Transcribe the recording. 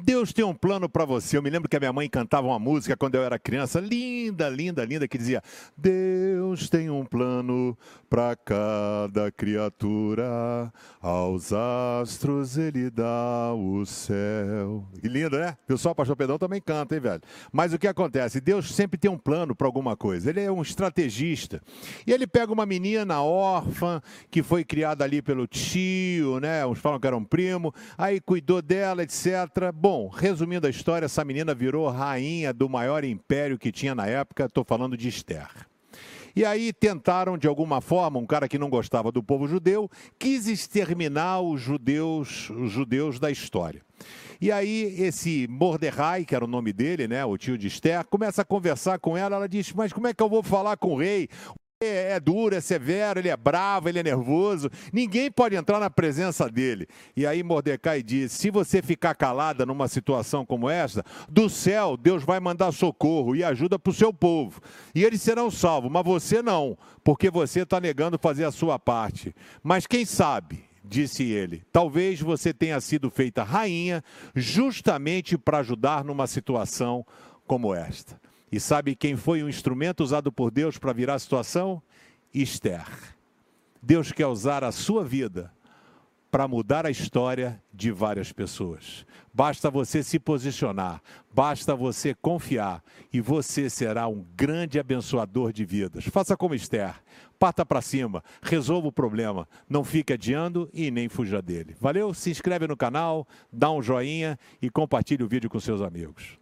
Deus tem um plano para você. Eu me lembro que a minha mãe cantava uma música quando eu era criança, linda, linda, linda, que dizia: Deus tem um plano para cada criatura, aos astros ele dá o céu. Que lindo, né? O pessoal, Pastor Pedrão também canta, hein, velho? Mas o que acontece? Deus sempre tem um plano para alguma coisa. Ele é um estrategista. E ele pega uma menina órfã que foi criada ali pelo tio, né? Uns falam que era um primo, aí cuidou dela, etc. Bom, resumindo a história, essa menina virou rainha do maior império que tinha na época, estou falando de Esther. E aí tentaram, de alguma forma, um cara que não gostava do povo judeu, quis exterminar os judeus, os judeus da história. E aí esse Mordecai, que era o nome dele, né, o tio de Esther, começa a conversar com ela, ela diz, mas como é que eu vou falar com o rei? É, é duro, é severo, ele é bravo, ele é nervoso. Ninguém pode entrar na presença dele. E aí Mordecai diz: se você ficar calada numa situação como essa, do céu Deus vai mandar socorro e ajuda para o seu povo. E eles serão salvos, mas você não, porque você está negando fazer a sua parte. Mas quem sabe? Disse ele: talvez você tenha sido feita rainha justamente para ajudar numa situação como esta. E sabe quem foi o instrumento usado por Deus para virar a situação? Esther. Deus quer usar a sua vida para mudar a história de várias pessoas. Basta você se posicionar, basta você confiar e você será um grande abençoador de vidas. Faça como Esther, parta para cima, resolva o problema, não fique adiando e nem fuja dele. Valeu? Se inscreve no canal, dá um joinha e compartilhe o vídeo com seus amigos.